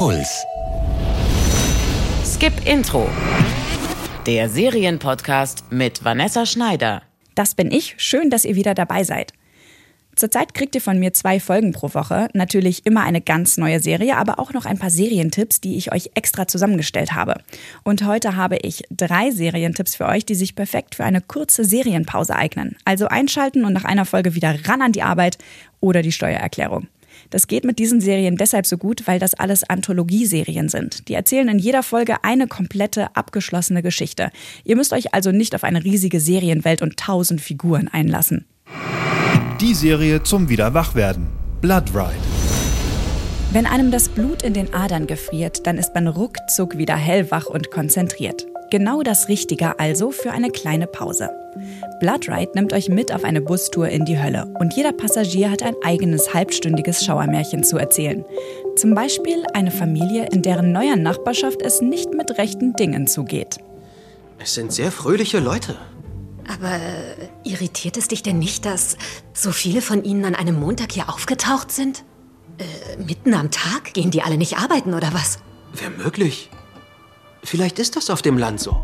Puls. Skip Intro. Der Serienpodcast mit Vanessa Schneider. Das bin ich. Schön, dass ihr wieder dabei seid. Zurzeit kriegt ihr von mir zwei Folgen pro Woche. Natürlich immer eine ganz neue Serie, aber auch noch ein paar Serientipps, die ich euch extra zusammengestellt habe. Und heute habe ich drei Serientipps für euch, die sich perfekt für eine kurze Serienpause eignen. Also einschalten und nach einer Folge wieder ran an die Arbeit oder die Steuererklärung. Das geht mit diesen Serien deshalb so gut, weil das alles Anthologieserien sind. Die erzählen in jeder Folge eine komplette, abgeschlossene Geschichte. Ihr müsst euch also nicht auf eine riesige Serienwelt und tausend Figuren einlassen. Die Serie zum Wiederwachwerden. Blood Ride. Wenn einem das Blut in den Adern gefriert, dann ist man ruckzuck wieder hellwach und konzentriert. Genau das Richtige also für eine kleine Pause. Bloodride nimmt euch mit auf eine Bustour in die Hölle und jeder Passagier hat ein eigenes halbstündiges Schauermärchen zu erzählen. Zum Beispiel eine Familie, in deren neuer Nachbarschaft es nicht mit rechten Dingen zugeht. Es sind sehr fröhliche Leute. Aber äh, irritiert es dich denn nicht, dass so viele von ihnen an einem Montag hier aufgetaucht sind? Äh, mitten am Tag? Gehen die alle nicht arbeiten oder was? Wäre möglich. Vielleicht ist das auf dem Land so.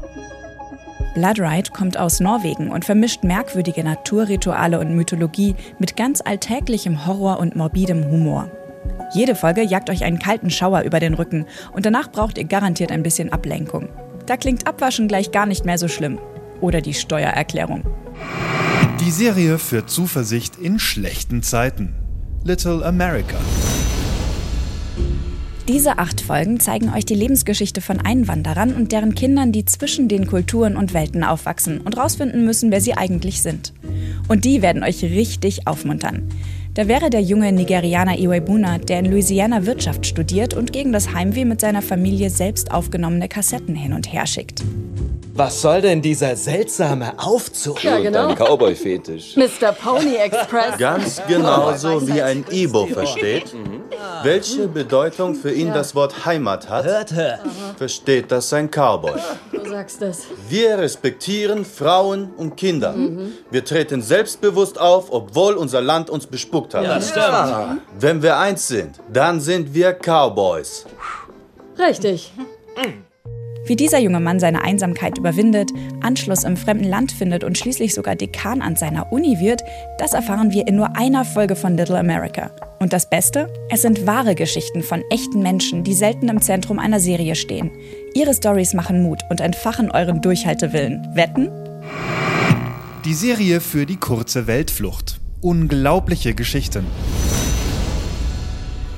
Bloodride kommt aus Norwegen und vermischt merkwürdige Naturrituale und Mythologie mit ganz alltäglichem Horror und morbidem Humor. Jede Folge jagt euch einen kalten Schauer über den Rücken und danach braucht ihr garantiert ein bisschen Ablenkung. Da klingt Abwaschen gleich gar nicht mehr so schlimm. Oder die Steuererklärung. Die Serie für Zuversicht in schlechten Zeiten. Little America. Diese acht Folgen zeigen euch die Lebensgeschichte von Einwanderern und deren Kindern, die zwischen den Kulturen und Welten aufwachsen und rausfinden müssen, wer sie eigentlich sind. Und die werden euch richtig aufmuntern. Da wäre der junge Nigerianer Iwebuna, der in Louisiana Wirtschaft studiert und gegen das Heimweh mit seiner Familie selbst aufgenommene Kassetten hin und her schickt. Was soll denn dieser seltsame Aufzug? Ja, genau. Cowboy-Fetisch. Mr. Pony Express. Ganz genauso wie ein Ibo versteht, welche Bedeutung für ihn das Wort Heimat hat, versteht das sein Cowboy. Du sagst es. Wir respektieren Frauen und Kinder. Wir treten selbstbewusst auf, obwohl unser Land uns bespuckt hat. Das stimmt. Wenn wir eins sind, dann sind wir Cowboys. Richtig. Wie dieser junge Mann seine Einsamkeit überwindet, Anschluss im fremden Land findet und schließlich sogar Dekan an seiner Uni wird, das erfahren wir in nur einer Folge von Little America. Und das Beste? Es sind wahre Geschichten von echten Menschen, die selten im Zentrum einer Serie stehen. Ihre Stories machen Mut und entfachen euren Durchhaltewillen. Wetten? Die Serie für die kurze Weltflucht. Unglaubliche Geschichten.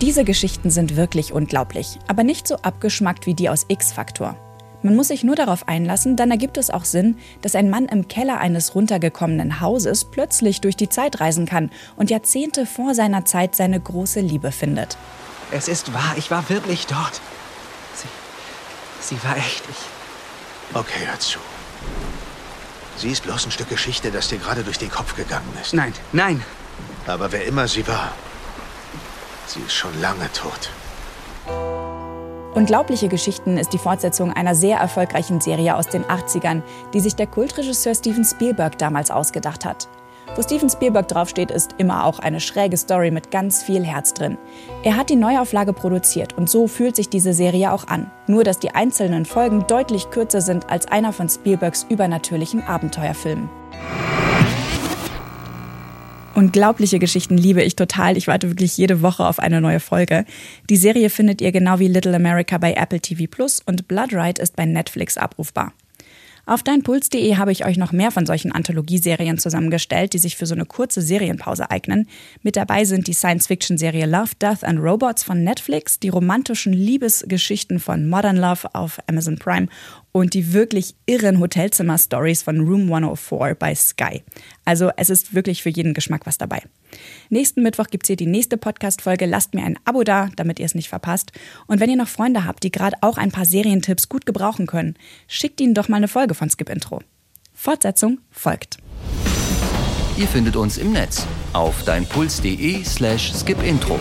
Diese Geschichten sind wirklich unglaublich, aber nicht so abgeschmackt wie die aus X-Faktor. Man muss sich nur darauf einlassen, dann ergibt es auch Sinn, dass ein Mann im Keller eines runtergekommenen Hauses plötzlich durch die Zeit reisen kann und Jahrzehnte vor seiner Zeit seine große Liebe findet. Es ist wahr, ich war wirklich dort. Sie. Sie war echt. Ich. Okay, hör zu. Sie ist bloß ein Stück Geschichte, das dir gerade durch den Kopf gegangen ist. Nein, nein. Aber wer immer sie war, sie ist schon lange tot. Unglaubliche Geschichten ist die Fortsetzung einer sehr erfolgreichen Serie aus den 80ern, die sich der Kultregisseur Steven Spielberg damals ausgedacht hat. Wo Steven Spielberg draufsteht, ist immer auch eine schräge Story mit ganz viel Herz drin. Er hat die Neuauflage produziert und so fühlt sich diese Serie auch an. Nur dass die einzelnen Folgen deutlich kürzer sind als einer von Spielbergs übernatürlichen Abenteuerfilmen. Unglaubliche Geschichten liebe ich total. Ich warte wirklich jede Woche auf eine neue Folge. Die Serie findet ihr genau wie Little America bei Apple TV Plus und Blood Ride ist bei Netflix abrufbar. Auf deinpuls.de habe ich euch noch mehr von solchen Anthologieserien zusammengestellt, die sich für so eine kurze Serienpause eignen. Mit dabei sind die Science-Fiction-Serie Love, Death and Robots von Netflix, die romantischen Liebesgeschichten von Modern Love auf Amazon Prime und die wirklich irren Hotelzimmer-Stories von Room 104 bei Sky. Also es ist wirklich für jeden Geschmack was dabei. Nächsten Mittwoch gibt es hier die nächste Podcast-Folge. Lasst mir ein Abo da, damit ihr es nicht verpasst. Und wenn ihr noch Freunde habt, die gerade auch ein paar Serientipps gut gebrauchen können, schickt ihnen doch mal eine Folge von Skip Intro. Fortsetzung folgt. Ihr findet uns im Netz auf deinpuls.de slash skipintro.